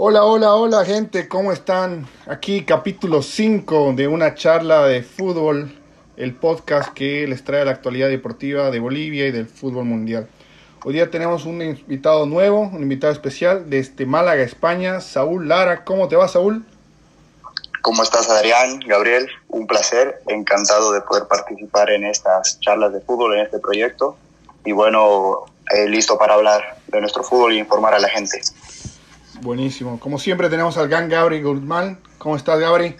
Hola, hola, hola gente, ¿cómo están? Aquí capítulo 5 de una charla de fútbol, el podcast que les trae la actualidad deportiva de Bolivia y del fútbol mundial. Hoy día tenemos un invitado nuevo, un invitado especial desde Málaga, España, Saúl Lara. ¿Cómo te va, Saúl? ¿Cómo estás, Adrián? Gabriel, un placer, encantado de poder participar en estas charlas de fútbol, en este proyecto. Y bueno, eh, listo para hablar de nuestro fútbol y informar a la gente. Buenísimo. Como siempre tenemos al gran Gabri Guzmán. ¿Cómo estás, Gabri?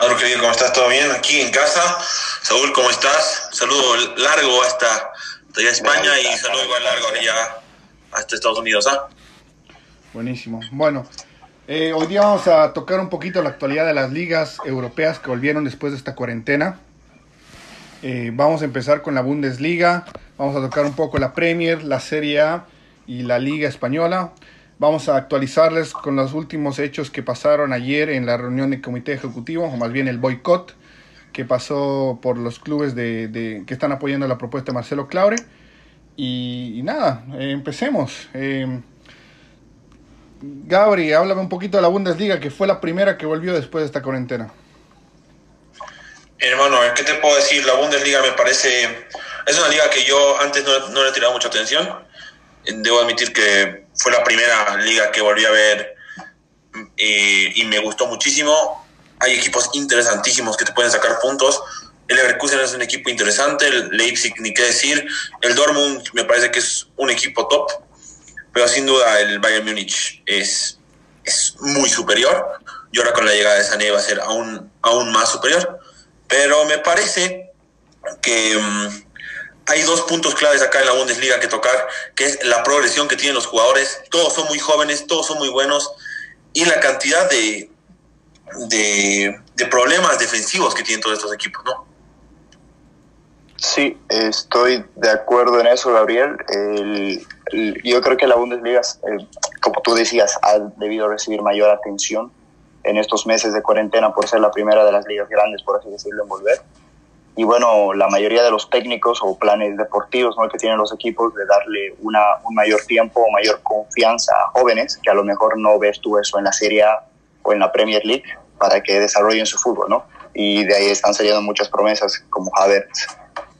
Hola, querido, ¿cómo estás? ¿Todo bien? Aquí en casa. Saúl, ¿cómo estás? saludo largo hasta, hasta España y saludo igual largo allá hasta Estados Unidos. ¿ah? Buenísimo. Bueno, eh, hoy día vamos a tocar un poquito la actualidad de las ligas europeas que volvieron después de esta cuarentena. Eh, vamos a empezar con la Bundesliga, vamos a tocar un poco la Premier, la Serie A y la Liga Española. Vamos a actualizarles con los últimos hechos que pasaron ayer en la reunión del comité ejecutivo, o más bien el boicot que pasó por los clubes de, que están apoyando la propuesta de Marcelo Claure. Y, nada, empecemos. Eh, Gabri, háblame un poquito de la Bundesliga, que fue la primera que volvió después de esta cuarentena. Hermano, ¿qué te puedo decir? La Bundesliga me parece... Es una liga que yo antes no, no le he tirado mucha atención. Debo admitir que fue la primera liga que volví a ver eh, y me gustó muchísimo. Hay equipos interesantísimos que te pueden sacar puntos. El Leverkusen es un equipo interesante, el Leipzig ni qué decir, el Dortmund me parece que es un equipo top, pero sin duda el Bayern Múnich es, es muy superior. Y ahora con la llegada de Sané va a ser aún, aún más superior. Pero me parece que mm, hay dos puntos claves acá en la Bundesliga que tocar, que es la progresión que tienen los jugadores. Todos son muy jóvenes, todos son muy buenos y la cantidad de, de, problemas defensivos que tienen todos estos equipos, ¿no? Sí, estoy de acuerdo en eso, Gabriel. yo creo que la Bundesliga, eh, como tú decías, ha debido recibir mayor atención en estos meses de cuarentena por ser la primera de las ligas grandes, por así decirlo, en volver y bueno, la mayoría de los técnicos o planes deportivos ¿no? que tienen los equipos de darle una, un mayor tiempo o mayor confianza a jóvenes, que a lo mejor no ves tú eso en la Serie A o en la Premier League, para que desarrollen su fútbol, ¿no? Y de ahí están saliendo muchas promesas como Havertz,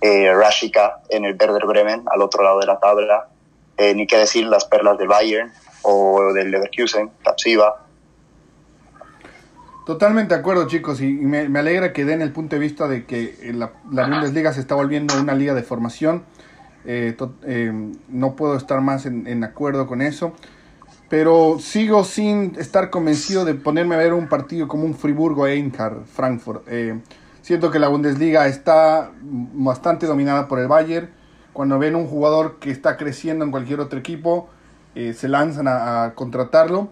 eh, Rashika en el Werder Bremen, al otro lado de la tabla, eh, ni qué decir las perlas del Bayern o del Leverkusen, Tapsiva, Totalmente de acuerdo, chicos, y me, alegra que den el punto de vista de que la, la Bundesliga se está volviendo una liga de formación. Eh, eh, no puedo estar más en, acuerdo con eso, pero sigo sin estar convencido de ponerme a ver un partido como un Friburgo-Eintracht, Frankfurt. Eh, siento que la Bundesliga está bastante dominada por el Bayern. Cuando ven un jugador que está creciendo en cualquier otro equipo, se lanzan a contratarlo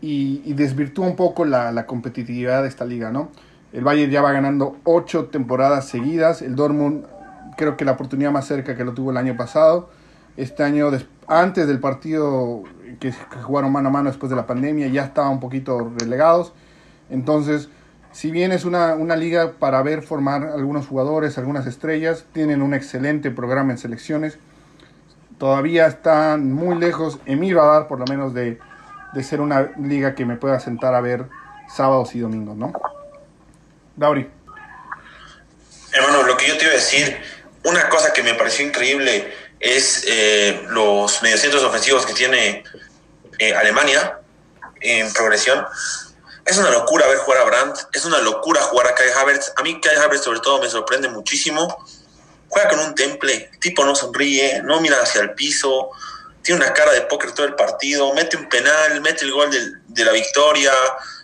y, desvirtúa un poco la, competitividad de esta liga, ¿no? El Bayern ya va ganando ocho temporadas seguidas, el Dortmund creo que la oportunidad más cerca que lo tuvo el año pasado, este año antes del partido que, jugaron mano a mano después de la pandemia ya estaban un poquito relegados, entonces si bien es una, una liga para ver formar algunos jugadores, algunas estrellas, tienen un excelente programa en selecciones, todavía están muy lejos en mi radar por lo menos de de ser una liga que me pueda sentar a ver sábados y domingos, ¿no? Gauri. Hermano, lo que yo te iba a decir, una cosa que me pareció increíble es eh, los mediocentros ofensivos que tiene eh, Alemania en progresión. Es una locura ver jugar a Brandt, es una locura jugar a Kai Havertz. A mí Kai Havertz sobre todo me sorprende muchísimo. Juega con un temple, tipo no sonríe, no mira hacia el piso, tiene una cara de póker todo el partido, mete un penal, mete el gol de, la victoria,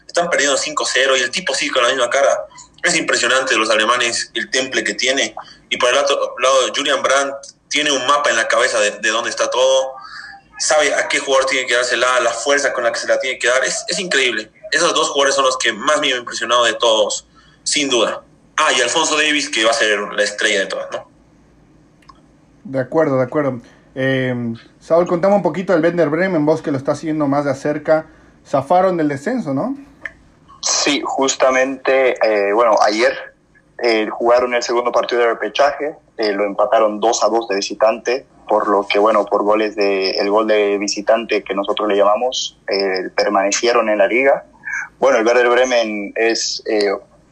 están perdiendo 5-0 y el tipo sigue con la misma cara. Es impresionante los alemanes el temple que tiene. Y por el otro lado, Julian Brandt tiene un mapa en la cabeza de, dónde está todo, sabe a qué jugador tiene que dársela, la fuerza con la que se la tiene que dar. Es, es increíble. Esos dos jugadores son los que más me han impresionado de todos, sin duda. Ah, y Alfonso Davis, que va a ser la estrella de todas, ¿no? De acuerdo, de acuerdo. Eh, Saúl, contame un poquito del Bender Bremen, vos que lo estás siguiendo más de cerca. Zafaron del descenso, ¿no? Sí, justamente, eh, bueno, ayer eh, jugaron el segundo partido de repechaje, eh, lo empataron 2 a 2 de visitante, por lo que, bueno, por goles de, el gol de visitante que nosotros le llamamos, eh, permanecieron en la liga. Bueno, el Werder Bremen es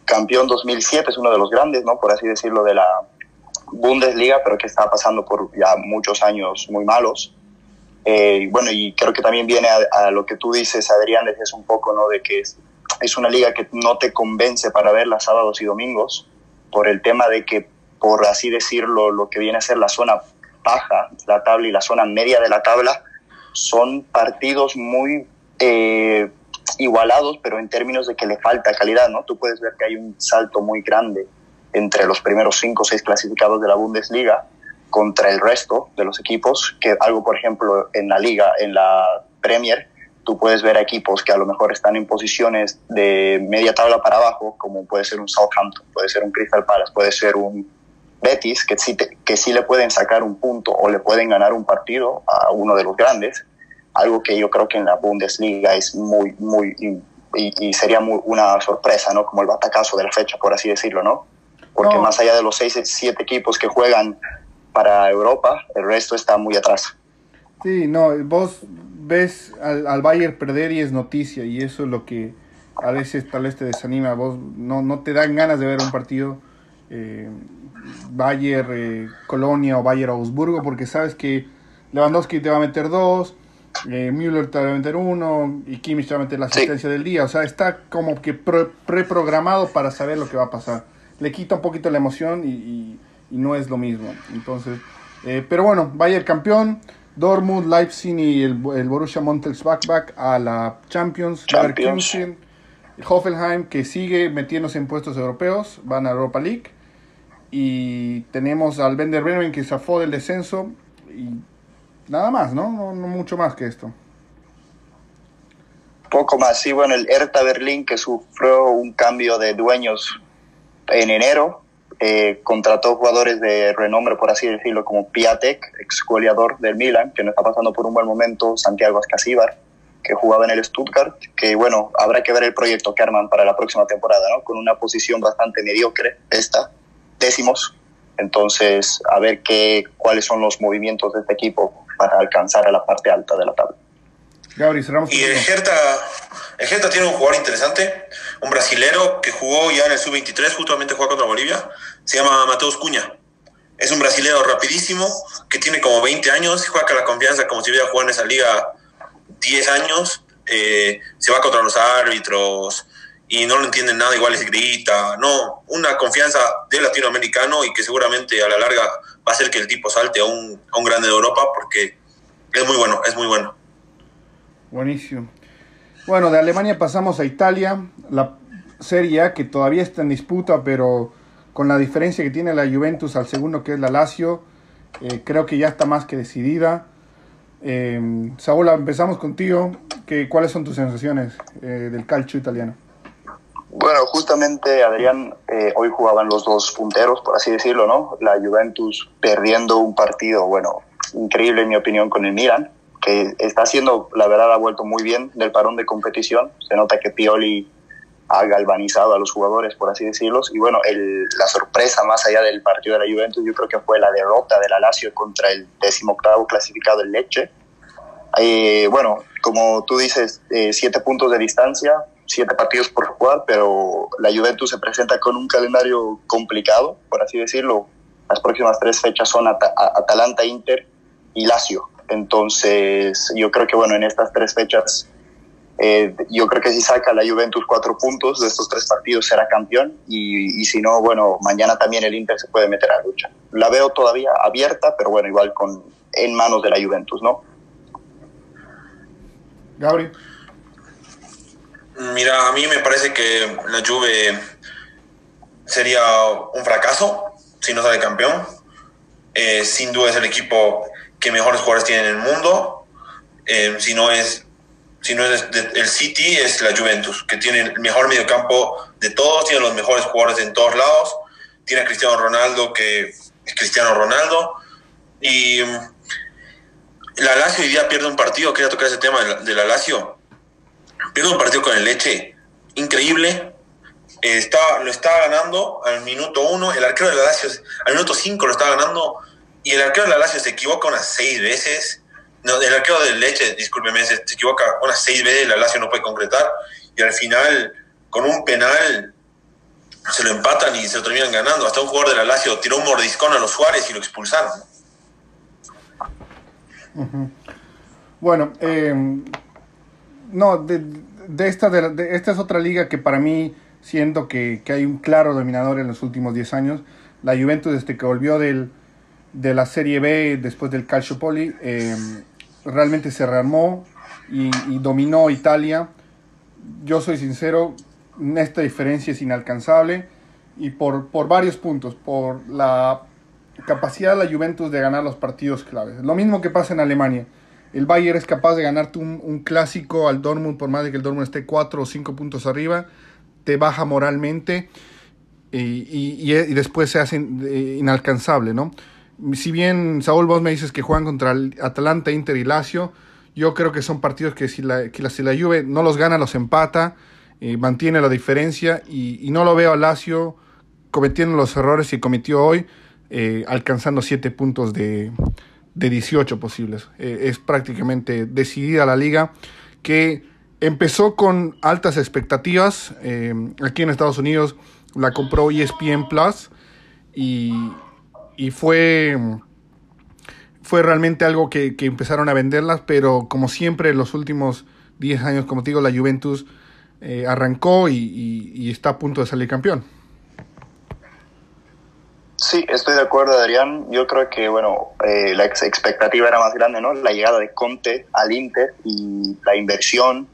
campeón 2007, es uno de los grandes, ¿no? Por así decirlo, de la Bundesliga, pero que está pasando por ya muchos años muy malos. Eh, bueno, y creo que también viene a, lo que tú dices, Adrián, es un poco, ¿no? De que es, es una liga que no te convence para verla sábados y domingos, por el tema de que, por así decirlo, lo que viene a ser la zona baja, la tabla y la zona media de la tabla, son partidos muy eh, igualados, pero en términos de que le falta calidad, ¿no? Tú puedes ver que hay un salto muy grande entre los primeros cinco o seis clasificados de la Bundesliga contra el resto de los equipos, que algo, por ejemplo, en la liga, en la Premier, tú puedes ver equipos que a lo mejor están en posiciones de media tabla para abajo, como puede ser un Southampton, puede ser un Crystal Palace, puede ser un Betis, que sí, que sí le pueden sacar un punto o le pueden ganar un partido a uno de los grandes, algo que yo creo que en la Bundesliga es muy, muy, y, sería muy, una sorpresa, ¿no? Como el batacazo de la fecha, por así decirlo, ¿no? Porque más allá de los seis, siete equipos que juegan para Europa, el resto está muy atrás. Sí, no, vos ves al, al Bayern perder y es noticia, y eso es lo que a veces tal vez te desanima, vos no, no te dan ganas de ver un partido eh, Bayern eh, Colonia o Bayern Augsburgo, porque sabes que Lewandowski te va a meter dos, eh, Müller te va a meter uno y Kimmich te va a meter la asistencia del día, o sea, está como que preprogramado para saber lo que va a pasar. Le quita un poquito la emoción y y no es lo mismo. Entonces, eh, pero bueno, Bayern campeón, Dortmund, Leipzig y el, el Borussia Mönchengladbach a la Champions, Champions. Hoffenheim que sigue metiéndose en puestos europeos, van a Europa League y tenemos al Bender Bremen que zafó del descenso y nada más, ¿no? ¿no? No, mucho más que esto. Poco más, sí, bueno, el Hertha Berlín que sufrió un cambio de dueños en enero, eh, contrató jugadores de renombre, por así decirlo, como Piatek, ex goleador del Milan, que no está pasando por un buen momento, Santiago Ascasíbar, que jugaba en el Stuttgart, que bueno, habrá que ver el proyecto que arman para la próxima temporada, ¿no? Con una posición bastante mediocre, esta, décimos. Entonces, a ver qué, cuáles son los movimientos de este equipo para alcanzar a la parte alta de la tabla. Gabri, cerramos. Y el Hertha, el Hertha tiene un jugador interesante, un brasilero que jugó ya en el sub-23, justamente juega contra Bolivia, se llama Mateus Cuña. Es un brasilero rapidísimo, que tiene como 20 años, juega con la confianza como si hubiera jugado en esa liga 10 años, eh, se va contra los árbitros y no lo entienden nada, igual les grita, no, una confianza del latinoamericano y que seguramente a la larga va a hacer que el tipo salte a un, a un grande de Europa porque es muy bueno, es muy bueno. Buenísimo. Bueno, de Alemania pasamos a Italia, la Serie A que todavía está en disputa, pero con la diferencia que tiene la Juventus al segundo que es la Lazio, eh, creo que ya está más que decidida. Eh, Saúl, empezamos contigo. ¿Qué, ¿Cuáles son tus sensaciones eh, del calcio italiano? Bueno, justamente Adrián, eh, hoy jugaban los dos punteros, por así decirlo, ¿no? La Juventus perdiendo un partido, bueno, increíble en mi opinión con el Milan, que está haciendo, la verdad, ha vuelto muy bien del parón de competición. Se nota que Pioli ha galvanizado a los jugadores, por así decirlo. Y bueno, el, la sorpresa más allá del partido de la Juventus, yo creo que fue la derrota de la Lazio contra el décimo octavo clasificado, el Leche. Eh, bueno, como tú dices, eh, siete puntos de distancia, siete partidos por jugar, pero la Juventus se presenta con un calendario complicado, por así decirlo. Las próximas tres fechas son Atalanta, Inter y Lazio. Entonces, yo creo que, bueno, en estas tres fechas, eh, yo creo que si saca la Juventus cuatro puntos de estos tres partidos será campeón y, si no, bueno, mañana también el Inter se puede meter a la lucha. La veo todavía abierta, pero bueno, igual con en manos de la Juventus, ¿no? Gabriel. Mira, a mí me parece que la Juve sería un fracaso si no sale campeón. Eh, sin duda es el equipo que mejores jugadores tienen en el mundo. Eh, si no es si no es el City, es la Juventus, que tiene el mejor mediocampo de todos, tiene los mejores jugadores en todos lados. Tiene a Cristiano Ronaldo, que es Cristiano Ronaldo. Y mm, la Lazio hoy día pierde un partido, quería tocar ese tema de la, Lazio. Pierde un partido con el Leche increíble. eh, lo estaba ganando al minuto 1, el arquero de la Lazio al minuto 5 lo estaba ganando y el arquero de la Lazio se equivoca unas 6 veces. No, el arquero de Leche, discúlpeme, se, equivoca unas 6 veces, la Lazio no puede concretar y al final con un penal se lo empatan y se lo terminan ganando. Hasta un jugador de la Lazio tiró un mordiscón a los Suárez y lo expulsaron. Bueno, eh, no, de, esta, de, esta es otra liga que para mí siento que, hay un claro dominador en los últimos 10 años. La Juventus desde que volvió del, de la Serie B después del Calciopoli eh, realmente se rearmó y, y, dominó Italia. Yo soy sincero, esta diferencia es inalcanzable y por, por varios puntos, por la capacidad de la Juventus de ganar los partidos claves. Lo mismo que pasa en Alemania. El Bayern es capaz de ganarte un, clásico al Dortmund, por más de que el Dortmund esté 4 o 5 puntos arriba, te baja moralmente y, después se hace eh, inalcanzable, ¿no? Si bien, Saúl, vos me dices que juegan contra el Atalanta, Inter y Lazio, yo creo que son partidos que si la, que si la Juve no los gana, los empata, eh, mantiene la diferencia y, no lo veo a Lazio cometiendo los errores que cometió hoy, eh, alcanzando 7 puntos de, de 18 posibles. Eh, es prácticamente decidida la liga que empezó con altas expectativas. Aquí en Estados Unidos la compró ESPN Plus y, fue, fue realmente algo que, empezaron a venderlas, pero como siempre en los últimos 10 años, como te digo, la Juventus eh, arrancó y está a punto de salir campeón. Sí, estoy de acuerdo, Adrián. Yo creo que, bueno, eh, la expectativa era más grande, ¿no? La llegada de Conte al Inter y la inversión.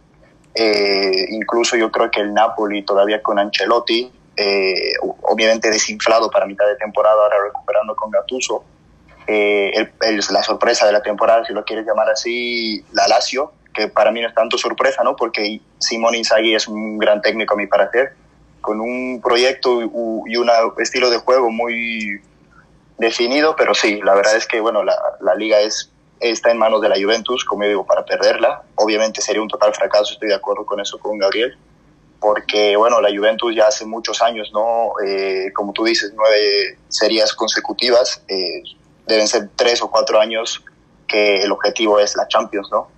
Eh, incluso yo creo que el Napoli todavía con Ancelotti, eh, obviamente desinflado para mitad de temporada, ahora recuperando con Gattuso. El, la sorpresa de la temporada, si lo quieres llamar así, la Lazio, que para mí no es tanto sorpresa, ¿no? Porque Simón Inzaghi es un gran técnico a mi parecer con un proyecto y un estilo de juego muy definido, pero sí, la verdad es que bueno, la, la liga es, está en manos de la Juventus, como yo digo, para perderla. Obviamente sería un total fracaso, estoy de acuerdo con eso con Gabriel, porque bueno, la Juventus ya hace muchos años, ¿no? Eh, como tú dices, nueve series consecutivas, eh, deben ser tres o cuatro años que el objetivo es la Champions, ¿no?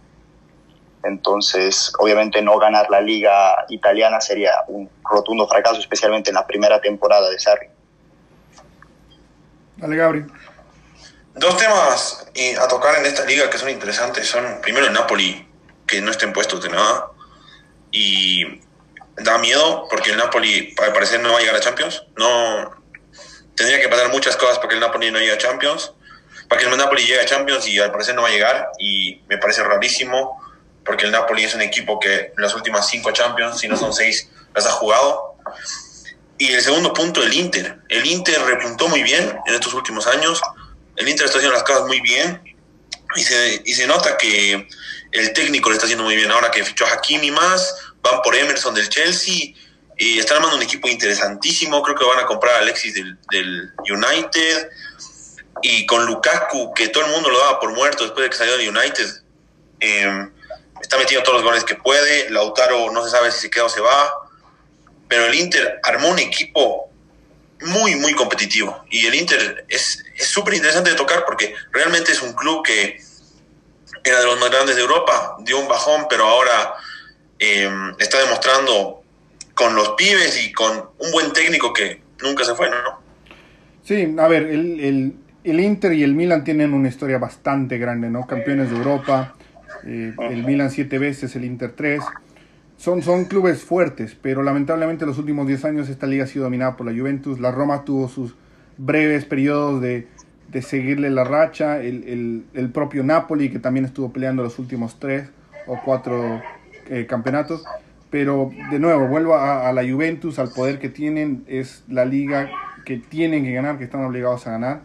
Entonces, obviamente no ganar la liga italiana sería un rotundo fracaso, especialmente en la primera temporada de Sarri. Dale, Gabri. Dos temas eh, a tocar en esta liga que son interesantes son, primero, el Napoli, que no estén puestos de nada, y da miedo porque el Napoli, al parecer, no va a llegar a Champions. No, tendría que pasar muchas cosas para que el Napoli no llegue a Champions, para que el Napoli llegue a Champions y al parecer no va a llegar, y me parece rarísimo porque el Napoli es un equipo que las últimas cinco Champions, si no son seis, las ha jugado. Y el segundo punto, el Inter. El Inter repuntó muy bien en estos últimos años. El Inter está haciendo las cosas muy bien y se, y se nota que el técnico le está haciendo muy bien. Ahora que fichó a Hakimi más, van por Emerson del Chelsea y están armando un equipo interesantísimo. Creo que van a comprar a Alexis del, del United. Y con Lukaku, que todo el mundo lo daba por muerto después de que salió del United. Eh, está metiendo todos los goles que puede. Lautaro no se sabe si se queda o se va. Pero el Inter armó un equipo muy, muy competitivo. Y el Inter es súper interesante de tocar porque realmente es un club que era de los más grandes de Europa, dio un bajón, pero ahora em, está demostrando con los pibes y con un buen técnico que nunca se fue, ¿no? Sí, a ver, el, el, el Inter y el Milan tienen una historia bastante grande, ¿no? Campeones de Europa, eh, el Milan siete veces, el Inter tres. Son, son clubes fuertes, pero lamentablemente los últimos 10 años esta liga ha sido dominada por la Juventus. La Roma tuvo sus breves periodos de, de seguirle la racha. El, el, propio Napoli, que también estuvo peleando los últimos tres o cuatro eh, campeonatos. Pero de nuevo, vuelvo a, a, la Juventus, al poder que tienen. Es la liga que tienen que ganar, que están obligados a ganar.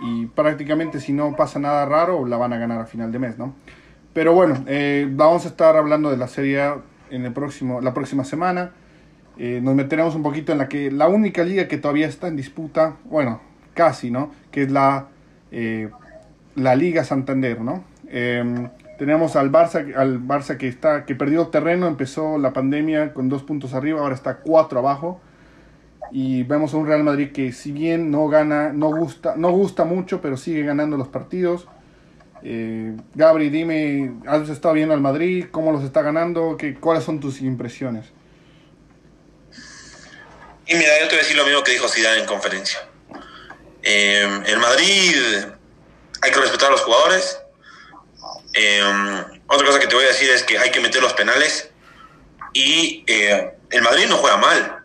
Y prácticamente si no pasa nada raro, la van a ganar a final de mes, ¿no? Pero bueno, eh, vamos a estar hablando de la serie en el próximo, la próxima semana. Eh, nos meteremos un poquito en la que la única liga que todavía está en disputa, bueno, casi, ¿no? Que es la, la Liga Santander, ¿no? Em, tenemos al Barça, al Barça que está, que perdió terreno, empezó la pandemia con dos puntos arriba, ahora está cuatro abajo. y vemos a un Real Madrid que si bien no gana, no gusta, no gusta mucho, pero sigue ganando los partidos. Eh, Gabri, dime, ¿has estado viendo al Madrid? ¿Cómo los está ganando? ¿Qué, ¿Cuáles son tus impresiones? Y mira, yo te voy a decir lo mismo que dijo Zidane en conferencia. Eh, el Madrid hay que respetar a los jugadores. Eh, otra cosa que te voy a decir es que hay que meter los penales. Y eh, el Madrid no juega mal.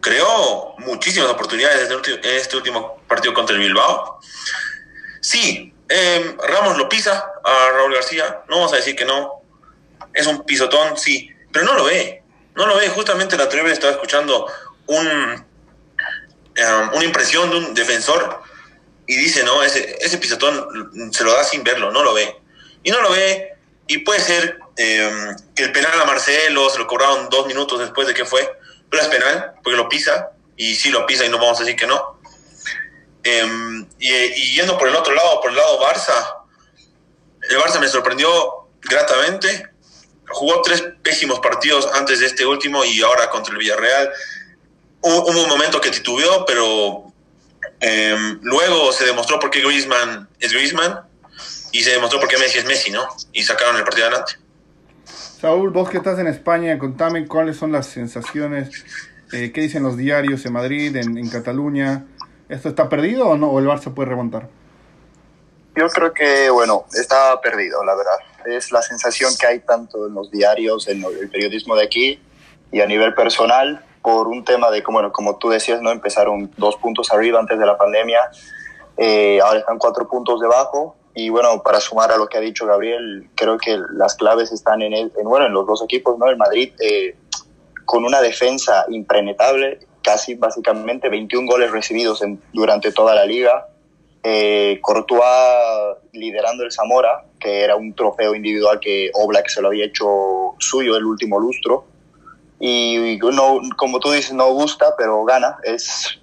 Creó muchísimas oportunidades en este último partido contra el Bilbao. Sí, eh, Ramos lo pisa a Raúl García. No vamos a decir que no. Es un pisotón, sí. Pero no lo ve. No lo ve. Justamente la vez estaba escuchando un, una impresión de un defensor y dice, no, ese, ese pisotón se lo da sin verlo, no lo ve. Y no lo ve, y puede ser eh, que el penal a Marcelo se lo cobraron dos minutos después de que fue, pero es penal, porque lo pisa, y sí lo pisa y no vamos a decir que no. Em, y, y, yendo por el otro lado, por el lado Barça, el Barça me sorprendió gratamente. Jugó tres pésimos partidos antes de este último y ahora contra el Villarreal. Hubo, hubo un momento que titubeó, pero eh, luego se demostró por qué Griezmann es Griezmann y se demostró por qué Messi es Messi, ¿no? Y sacaron el partido adelante. Saúl, vos que estás en España, contame cuáles son las sensaciones, eh, qué dicen los diarios en Madrid, en, en, Cataluña. ¿Esto está perdido o no? ¿O el Barça puede remontar? Yo creo que, bueno, está perdido, la verdad. Es la sensación que hay tanto en los diarios, en el periodismo de aquí y a nivel personal por un tema de, como, bueno, como tú decías, ¿no? empezaron dos puntos arriba antes de la pandemia, eh, ahora están cuatro puntos debajo. Y bueno, para sumar a lo que ha dicho Gabriel, creo que las claves están en, el, en bueno, en los dos equipos, ¿no? El Madrid eh, con una defensa impenetrable, casi básicamente 21 goles recibidos durante toda la liga. Eh, Courtois liderando el Zamora, que era un trofeo individual que Oblak se lo había hecho suyo el último lustro y no, como tú dices, no gusta, pero gana, es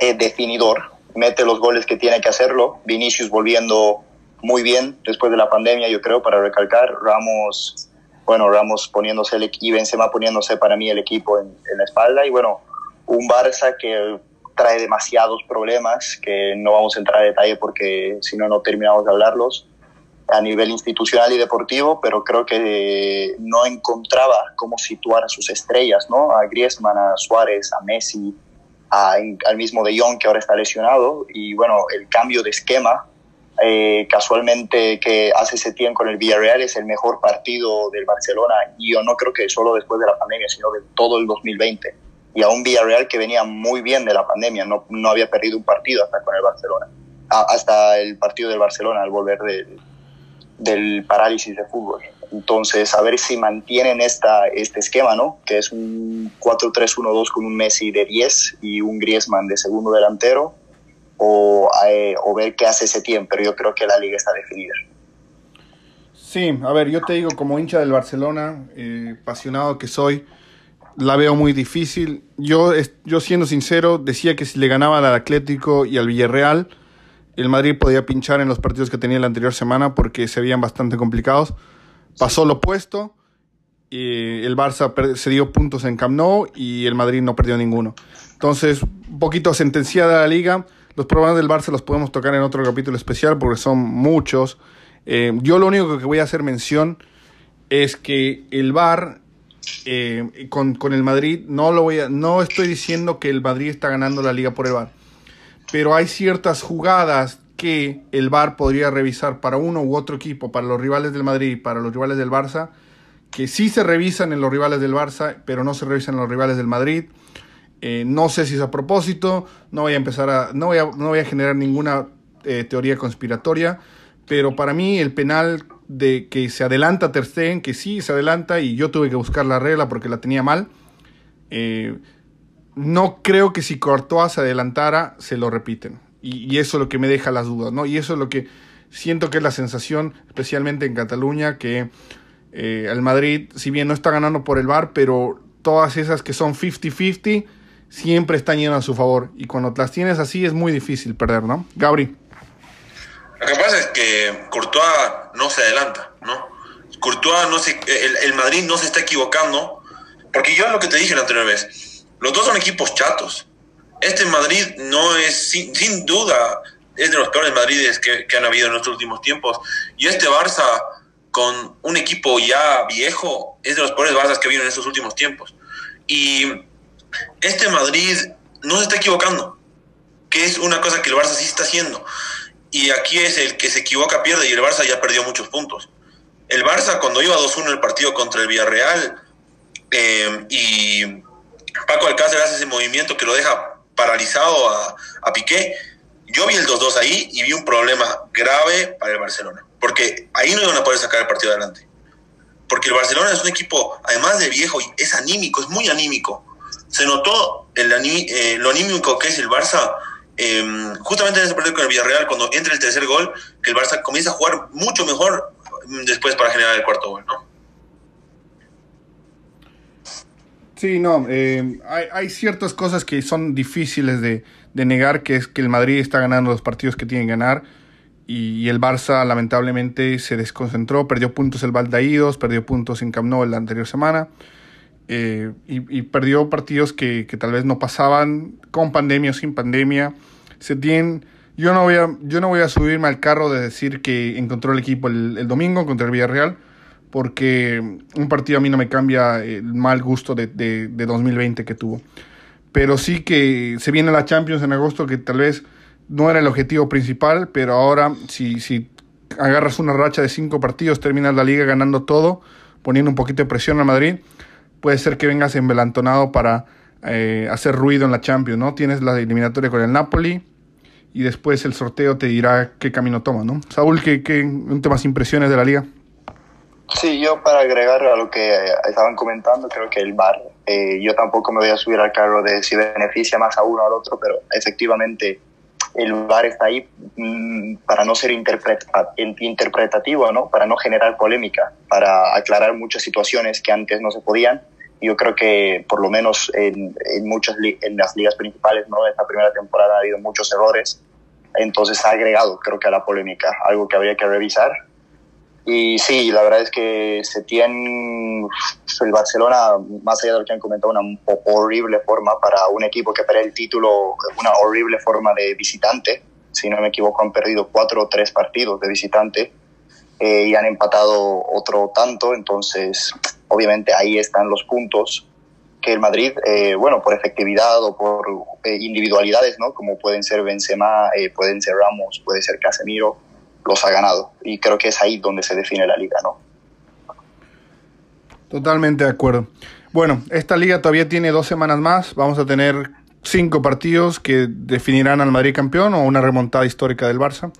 eh, definidor, mete los goles que tiene que hacerlo, Vinicius volviendo muy bien después de la pandemia, yo creo, para recalcar, Ramos, bueno, Ramos poniéndose el, y Benzema poniéndose para mí el equipo en, en la espalda, y bueno, un Barça que trae demasiados problemas, que no vamos a entrar a detalle porque si no, no terminamos de hablarlos, a nivel institucional y deportivo, pero creo que no encontraba cómo situar a sus estrellas, ¿no? A Griezmann, a Suárez, a Messi, al mismo De Jong que ahora está lesionado y bueno, el cambio de esquema eh, casualmente que hace ese tiempo con el Villarreal es el mejor partido del Barcelona y yo no creo que solo después de la pandemia, sino de todo el 2020 y a un Villarreal que venía muy bien de la pandemia, no, no había perdido un partido hasta con el Barcelona, hasta el partido del Barcelona al volver de, del parálisis de fútbol. Entonces, a ver si mantienen esta, este esquema, ¿no? Que es un 4-3-1-2 con un Messi de 10 y un Griezmann de segundo delantero, o, eh, o ver qué hace ese tiempo, pero yo creo que la liga está definida. Sí, a ver, yo te digo, como hincha del Barcelona, eh, apasionado que soy, la veo muy difícil. Yo, yo siendo sincero, decía que si le ganaba al Atlético y al Villarreal, el Madrid podía pinchar en los partidos que tenía la anterior semana porque se veían bastante complicados. Pasó lo opuesto. Y el Barça se dio puntos en Camp Nou y el Madrid no perdió ninguno. Entonces, un poquito sentenciada la liga. Los problemas del Barça los podemos tocar en otro capítulo especial porque son muchos. Eh, yo lo único que voy a hacer mención es que el VAR eh, con, con, el Madrid, no, lo voy a, no estoy diciendo que el Madrid está ganando la liga por el VAR pero hay ciertas jugadas que el VAR podría revisar para uno u otro equipo, para los rivales del Madrid y para los rivales del Barça, que sí se revisan en los rivales del Barça, pero no se revisan en los rivales del Madrid. Eh, no sé si es a propósito, no voy a empezar a, no voy a, no voy a generar ninguna eh, teoría conspiratoria, pero para mí el penal de que se adelanta Ter Stegen, que sí se adelanta y yo tuve que buscar la regla porque la tenía mal, eh, no creo que si Courtois se adelantara, se lo repiten. Y, eso es lo que me deja las dudas, ¿no? Y eso es lo que siento que es la sensación, especialmente en Cataluña, que eh, el Madrid, si bien no está ganando por el VAR, pero todas esas que son 50-50 siempre están yendo a su favor. Y cuando las tienes así es muy difícil perder, ¿no? Gabri. Lo que pasa es que Courtois no se adelanta, ¿no? Courtois no se, el, el Madrid no se está equivocando, porque yo lo que te dije la anterior vez, Los dos son equipos chatos. Este Madrid no es, sin, duda, es de los peores Madrides que, han habido en los últimos tiempos. Y este Barça, con un equipo ya viejo, es de los peores Barças que habido en estos últimos tiempos. Y este Madrid no se está equivocando, que es una cosa que el Barça sí está haciendo. Y aquí es el que se equivoca, pierde, y el Barça ya perdió muchos puntos. El Barça, cuando iba 2-1 el partido contra el Villarreal, eh, y Paco Alcácer hace ese movimiento que lo deja paralizado a, a Piqué, yo vi el 2-2 ahí y vi un problema grave para el Barcelona, porque ahí no iban a poder sacar el partido adelante. Porque el Barcelona es un equipo, además de viejo, es anímico, es muy anímico. Se notó el, eh, lo anímico que es el Barça em, justamente en ese partido con el Villarreal, cuando entra el tercer gol, que el Barça comienza a jugar mucho mejor mm, después para generar el cuarto gol, ¿no? Sí, no, eh, hay, hay, ciertas cosas que son difíciles de, negar, que es que el Madrid está ganando los partidos que tiene que ganar y, el Barça lamentablemente se desconcentró, perdió puntos el Valdaídos, perdió puntos en Camp Nou la anterior semana eh, y, perdió partidos que, que, tal vez no pasaban con pandemia o sin pandemia. Se tienen, yo, no voy a, yo no voy a subirme al carro de decir que encontró el equipo el, el domingo contra el Villarreal porque un partido a mí no me cambia el mal gusto de, de, 2020 que tuvo. Pero sí que se viene la Champions en agosto, que tal vez no era el objetivo principal, pero ahora si, si agarras una racha de cinco partidos, terminas la liga ganando todo, poniendo un poquito de presión a Madrid, puede ser que vengas embelantonado para eh, hacer ruido en la Champions, ¿no? Tienes la eliminatoria con el Napoli y después el sorteo te dirá qué camino toma, ¿no? Saúl, ¿qué, qué últimas impresiones de la liga? Sí, yo para agregar a lo que estaban comentando, creo que el VAR, eh, yo tampoco me voy a subir al carro de si beneficia más a uno o al otro, pero efectivamente el VAR está ahí mm, para no ser interpretativo, ¿no? para no generar polémica, para aclarar muchas situaciones que antes no se podían. Yo creo que por lo menos en, en muchas en las ligas principales ¿no? de esta primera temporada ha habido muchos errores, entonces ha agregado creo que a la polémica, algo que habría que revisar y sí, la verdad es que se tiene el Barcelona, más allá de lo que han comentado, una horrible forma para un equipo que pierde el título, una horrible forma de visitante. Si no me equivoco, han perdido cuatro o tres partidos de visitante eh, y han empatado otro tanto. Entonces, obviamente ahí están los puntos que el Madrid, eh, bueno, por efectividad o por eh, individualidades, ¿no? Como pueden ser Benzema, pueden ser Ramos, puede ser Casemiro los ha ganado. Y creo que es ahí donde se define la liga, ¿no? Totalmente de acuerdo. Bueno, esta liga todavía tiene dos semanas más. Vamos a tener cinco partidos que definirán al Madrid campeón o una remontada histórica del Barça.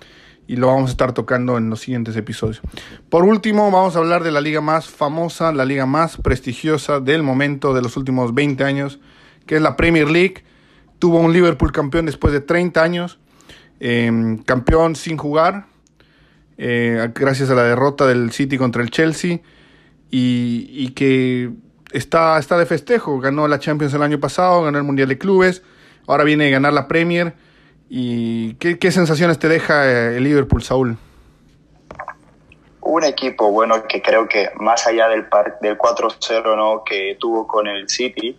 Y lo vamos a estar tocando en los siguientes episodios. Por último, vamos a hablar de la liga más famosa, la liga más prestigiosa del momento de los últimos 20 años, que es la Premier League. Tuvo un Liverpool campeón después de 30 años. Em, campeón sin jugar, eh, gracias a la derrota del City contra el Chelsea y, que está, está de festejo. Ganó la Champions el año pasado, ganó el Mundial de Clubes, ahora viene a ganar la Premier. ¿Y qué, sensaciones te deja eh, el Liverpool, Saúl? Un equipo, bueno, que creo que más allá del, del 4-0 ¿no? que tuvo con el City,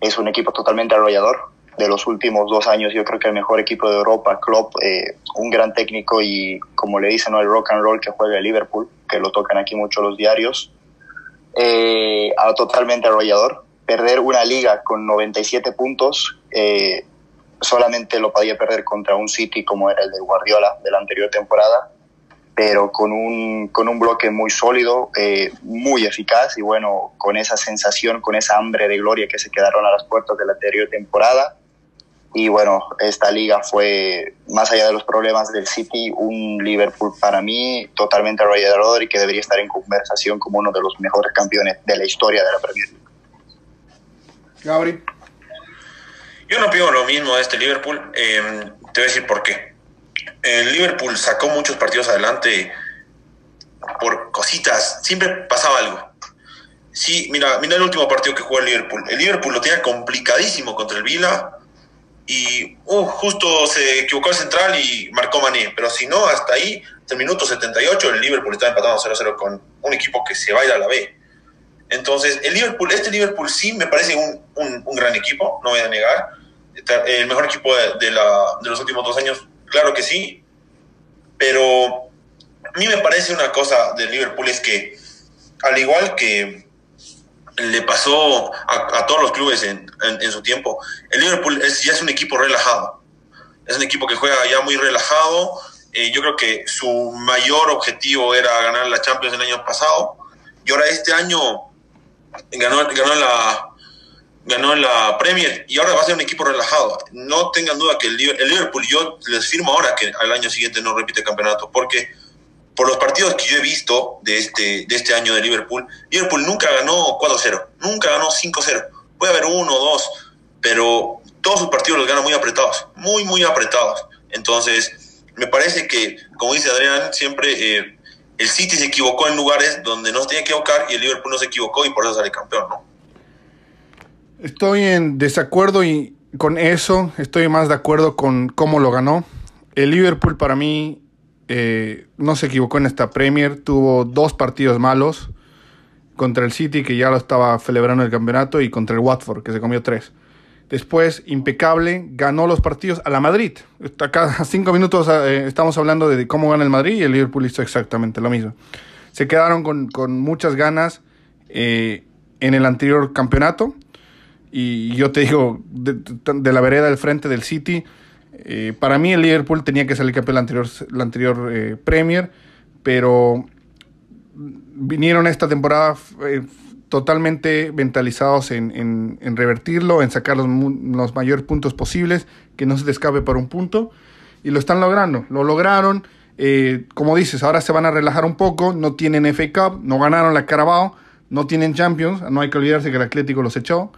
es un equipo totalmente arrollador de los últimos dos años, yo creo que el mejor equipo de Europa, Klopp, eh, un gran técnico y como le dicen, ¿no? el rock and roll que juega el Liverpool, que lo tocan aquí mucho los diarios, eh, totalmente arrollador. Perder una liga con 97 puntos, eh, solamente lo podía perder contra un City como era el de Guardiola de la anterior temporada, pero con un, con un bloque muy sólido, eh, muy eficaz y bueno, con esa sensación, con esa hambre de gloria que se quedaron a las puertas de la anterior temporada y bueno, esta liga fue, más allá de los problemas del City, un Liverpool para mí totalmente arrollador y que debería estar en conversación como uno de los mejores campeones de la historia de la Premier League. Gabri. Yo no pido lo mismo de este Liverpool. Eh, te voy a decir por qué. El Liverpool sacó muchos partidos adelante por cositas. Siempre pasaba algo. Sí, mira, mira el último partido que jugó el Liverpool. El Liverpool lo tenía complicadísimo contra el Vila y uh, justo se equivocó el central y marcó Mané. Pero si no, hasta ahí, hasta el minuto 78, el Liverpool estaba empatando 0-0 con un equipo que se va a la B. Entonces, el Liverpool, este Liverpool sí me parece un, un, gran equipo, no voy a negar. El mejor equipo de, la, de los últimos dos años, claro que sí. Pero a mí me parece una cosa del Liverpool es que, al igual que le pasó a, todos los clubes en, su tiempo, el Liverpool es, ya es un equipo relajado. Es un equipo que juega ya muy relajado. Eh, yo creo que su mayor objetivo era ganar la Champions el año pasado. Y ahora este año ganó, ganó la ganó la Premier y ahora va a ser un equipo relajado. No tengan duda que el, Liverpool, yo les firmo ahora que al año siguiente no repite campeonato, porque por los partidos que yo he visto de este, de este año de Liverpool, Liverpool nunca ganó 4-0, nunca ganó 5-0. Puede haber uno o dos, pero todos sus partidos los gana muy apretados, muy, muy apretados. Entonces, me parece que, como dice Adrián, siempre eh, el City se equivocó en lugares donde no se tenía que equivocar y el Liverpool no se equivocó y por eso sale campeón, ¿no? Estoy en desacuerdo y con eso, estoy más de acuerdo con cómo lo ganó. El Liverpool para mí eh, no se equivocó en esta Premier, tuvo dos partidos malos contra el City que ya lo estaba celebrando el campeonato y contra el Watford que se comió tres. Después, impecable, ganó los partidos a la Madrid. Acá cinco minutos eh, estamos hablando de cómo gana el Madrid y el Liverpool hizo exactamente lo mismo. Se quedaron con, muchas ganas eh, en el anterior campeonato y yo te digo, de, la vereda del frente del City, eh, para mí el Liverpool tenía que salir campeón la anterior, la anterior eh, Premier, pero vinieron esta temporada eh, totalmente mentalizados en, en, revertirlo, en sacar los, los, mayores puntos posibles, que no se te escape por un punto, y lo están logrando, lo lograron. como dices, ahora se van a relajar un poco, no tienen FA Cup, no ganaron la Carabao, no tienen Champions, no hay que olvidarse que el Atlético los echó.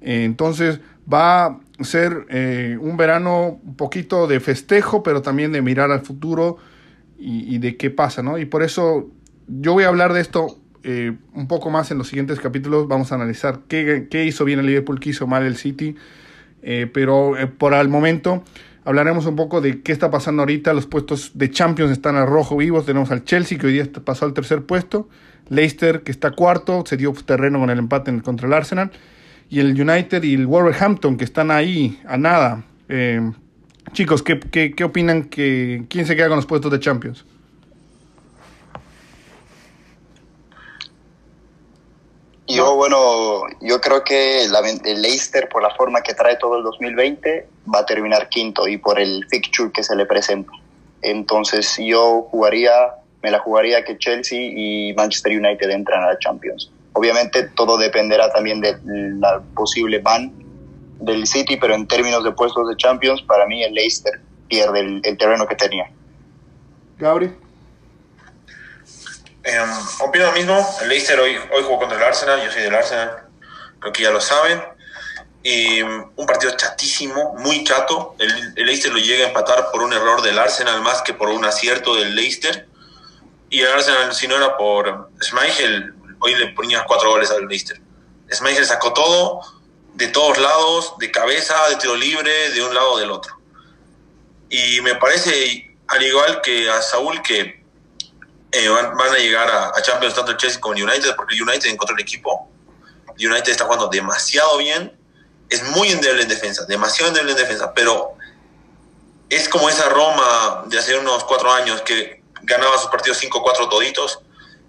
Eh, entonces va a ser eh, un verano un poquito de festejo, pero también de mirar al futuro y, de qué pasa, ¿no? Y por eso yo voy a hablar de esto eh, un poco más en los siguientes capítulos. Vamos a analizar qué, qué hizo bien el Liverpool, qué hizo mal el City. pero por el momento hablaremos un poco de qué está pasando ahorita. Los puestos de Champions están al rojo vivos. Tenemos al Chelsea, que hoy día pasó al tercer puesto. Leicester, que está cuarto, se dio terreno con el empate contra el Arsenal y el United y el Wolverhampton que están ahí a nada. Eh, chicos, ¿qué, qué, opinan? Que, ¿Quién se queda con los puestos de Champions? Yo, bueno, yo creo que el Leicester, por la forma que trae todo el 2020, va a terminar quinto y por el fixture que se le presenta. Entonces, yo jugaría, me la jugaría que Chelsea y Manchester United entran a la Champions. Obviamente todo dependerá también de la posible ban del City, pero en términos de puestos de Champions, para mí el Leicester pierde el, terreno que tenía. Gabri. Eh, opino lo mismo. El Leicester hoy, hoy jugó contra el Arsenal. Yo soy del Arsenal. Creo que ya lo saben. Y un partido chatísimo, muy chato. El, el, Leicester lo llega a empatar por un error del Arsenal más que por un acierto del Leicester. Y el Arsenal, si no era por Schmeichel, hoy le ponía cuatro goles al Leicester. Schmeichel sacó todo, de todos lados, de cabeza, de tiro libre, de un lado o del otro. Y me parece, al igual que a Saúl, que eh, van, a llegar a, Champions tanto el Chelsea como el United, porque United encontró el equipo. United está jugando demasiado bien, es muy endeble en defensa, demasiado endeble en defensa, pero es como esa Roma de hace unos cuatro años que ganaba sus partidos 5-4 toditos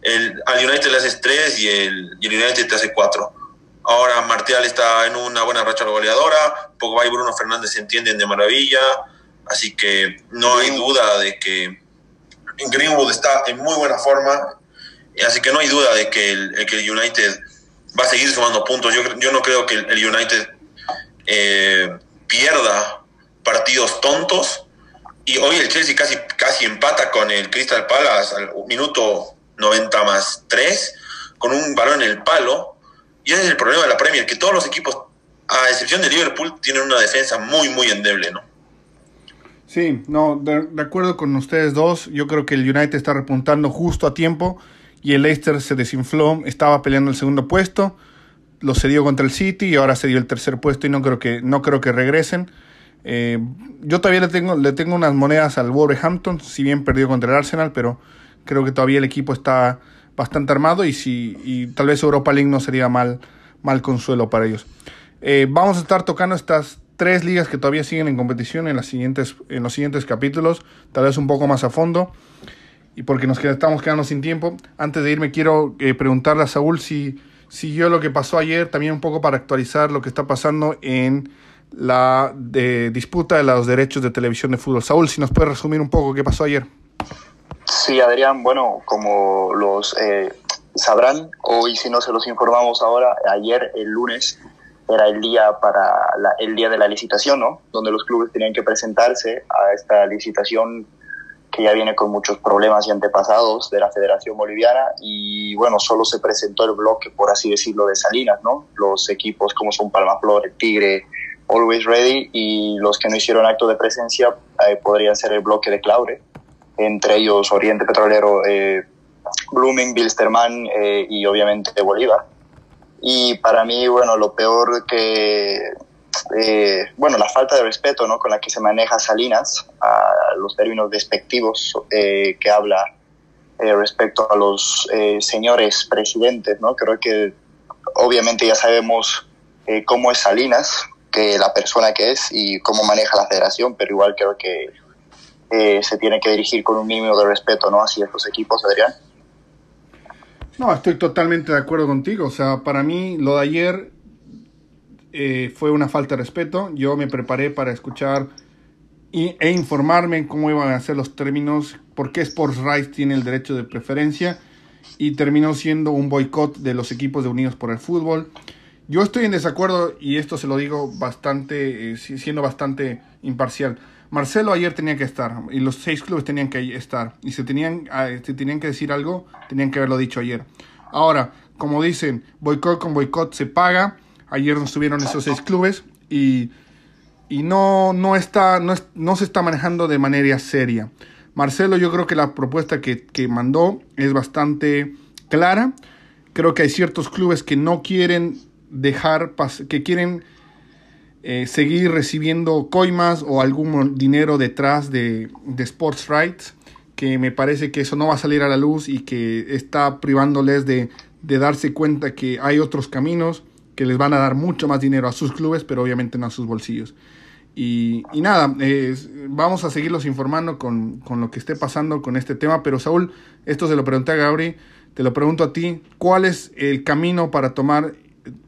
el, al United le haces tres y el, y el United te hace cuatro. Ahora Martial está en una buena racha goleadora, Pogba y Bruno Fernández se entienden de maravilla, así que no hay duda de que Greenwood está en muy buena forma, así que no hay duda de que el, que el United va a seguir sumando puntos. Yo, yo no creo que el, United eh, pierda partidos tontos. Y hoy el Chelsea casi, casi empata con el Crystal Palace al minuto 90 más 3, con un balón en el palo. Y ese es el problema de la Premier, que todos los equipos, a excepción de Liverpool, tienen una defensa muy, muy endeble, ¿no? Sí, no, de, acuerdo con ustedes dos. Yo creo que el United está repuntando justo a tiempo y el Leicester se desinfló, estaba peleando el segundo puesto, lo cedió contra el City y ahora se dio el tercer puesto y no creo que, no creo que regresen. Eh, yo todavía le tengo, le tengo unas monedas al Wolverhampton, si bien perdió contra el Arsenal, pero Creo que todavía el equipo está bastante armado y, si, y tal vez Europa League no sería mal, mal consuelo para ellos. Eh, vamos a estar tocando estas tres ligas que todavía siguen en competición en, las siguientes, en los siguientes capítulos, tal vez un poco más a fondo, y porque nos estamos quedando sin tiempo. Antes de irme quiero eh, preguntarle a Saúl si siguió lo que pasó ayer, también un poco para actualizar lo que está pasando en la de disputa de los derechos de televisión de fútbol. Saúl, si nos puede resumir un poco qué pasó ayer. Sí, Adrián, bueno, como los eh, sabrán, hoy si no se los informamos ahora, ayer, el lunes, era el día para el día de la licitación, ¿no? Donde los clubes tenían que presentarse a esta licitación que ya viene con muchos problemas y antepasados de la Federación Boliviana y bueno, solo se presentó el bloque, por así decirlo, de Salinas, ¿no? Los equipos como son Palmaflor, el Tigre, Always Ready y los que no hicieron acto de presencia eh, podrían ser el bloque de Claure, entre ellos Oriente Petrolero, eh, Blooming, Bilsterman eh, y obviamente Bolívar. Y para mí, bueno, lo peor que, eh, bueno, la falta de respeto ¿no? con la que se maneja Salinas, a los términos despectivos eh, que habla respecto a los señores presidentes, ¿no? Creo que obviamente ya sabemos cómo es Salinas, que la persona que es y cómo maneja la federación, pero igual creo que se tiene que dirigir con un mínimo de respeto, ¿no? Hacia estos equipos, Adrián. No, estoy totalmente de acuerdo contigo. O sea, para mí lo de ayer eh, fue una falta de respeto. Yo me preparé para escuchar e informarme cómo iban a ser los términos, por qué Sports Rights tiene el derecho de preferencia y terminó siendo un boicot de los equipos de Unidos por el Fútbol. Yo estoy en desacuerdo y esto se lo digo bastante, eh, siendo bastante imparcial. Marcelo ayer tenía que estar y los seis clubes tenían que estar y se tenían, ah, si tenían que decir algo, tenían que haberlo dicho ayer. Ahora, como dicen, boicot con boicot se paga. Ayer no estuvieron esos seis clubes y, y no, no, está, no, no, se está manejando de manera seria. Marcelo, yo creo que la propuesta que, que mandó es bastante clara. Creo que hay ciertos clubes que no quieren dejar, que quieren eh, seguir recibiendo coimas o algún dinero detrás de, de, Sports Rights, que me parece que eso no va a salir a la luz y que está privándoles de, de darse cuenta que hay otros caminos que les van a dar mucho más dinero a sus clubes, pero obviamente no a sus bolsillos. Y, y nada, vamos a seguirlos informando con, con, lo que esté pasando con este tema. Pero Saúl, esto se lo pregunté a Gabri, te lo pregunto a ti, ¿cuál es el camino para tomar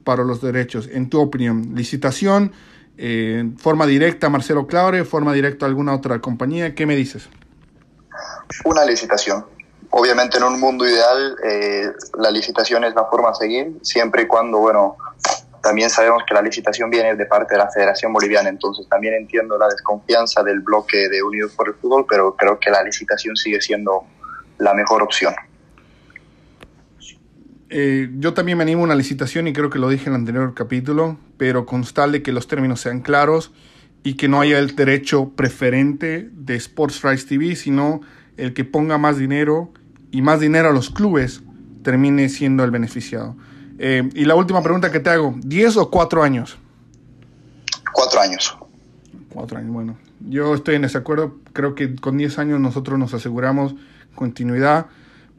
para los derechos, en tu opinión? ¿Licitación? Eh, ¿Forma directa Marcelo Claure? ¿Forma directa alguna otra compañía? ¿Qué me dices? Una licitación. Obviamente en un mundo ideal eh, la licitación es la forma a seguir, siempre y cuando, bueno, también sabemos que la licitación viene de parte de la Federación Boliviana, entonces también entiendo la desconfianza del bloque de Unidos por el Fútbol, pero creo que la licitación sigue siendo la mejor opción. Eh, yo también me animo a una licitación y creo que lo dije en el anterior capítulo, pero constarle que los términos sean claros y que no haya el derecho preferente de Sports Rights TV, sino el que ponga más dinero y más dinero a los clubes termine siendo el beneficiado. Eh, y la última pregunta que te hago, ¿10 o 4 años? 4 años. 4 años, bueno. Yo estoy en desacuerdo, creo que con 10 años nosotros nos aseguramos continuidad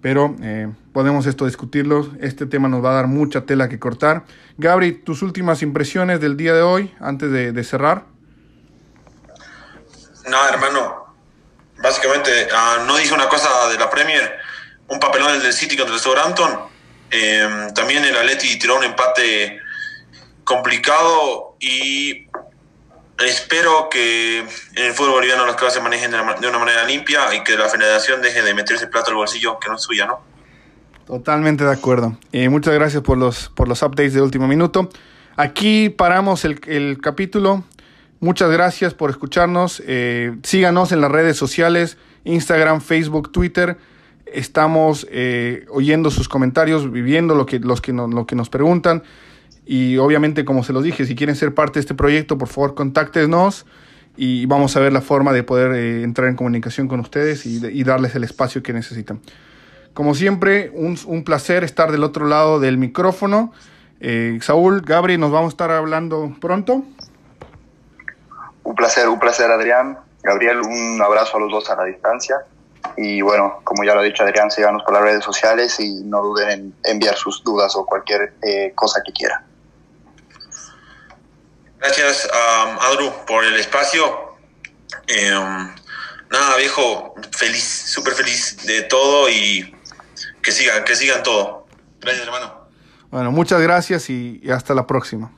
pero eh, podemos esto discutirlo. Este tema nos va a dar mucha tela que cortar. Gabri, tus últimas impresiones del día de hoy, antes de, cerrar. No, hermano. Básicamente, ah, no dice una cosa de la Premier, un papelón del City contra el Southampton. Eh, también el Atleti tiró un empate complicado y espero que en el fútbol boliviano las cosas se manejen de una manera limpia y que la federación deje de meterse el plato al bolsillo que no es suya, ¿no? Totalmente de acuerdo. Eh, muchas gracias por los, por los updates de último minuto. Aquí paramos el, el capítulo. Muchas gracias por escucharnos. Eh, síganos en las redes sociales, Instagram, Facebook, Twitter. Estamos eh, oyendo sus comentarios, viviendo lo que, los que lo que nos preguntan. Y obviamente, como se los dije, si quieren ser parte de este proyecto, por favor, contáctenos y vamos a ver la forma de poder eh, entrar en comunicación con ustedes y, darles el espacio que necesitan. Como siempre, un, placer estar del otro lado del micrófono. Eh, Saúl, Gabri, nos vamos a estar hablando pronto. Un placer, un placer, Adrián. Gabriel, un abrazo a los dos a la distancia. Y bueno, como ya lo ha dicho Adrián, síganos por las redes sociales y no duden en enviar sus dudas o cualquier eh, cosa que quiera. Gracias, um, Adru, por el espacio. Em, nada, viejo, feliz, súper feliz de todo y que sigan, que sigan todo. Gracias, hermano. Bueno, muchas gracias y hasta la próxima.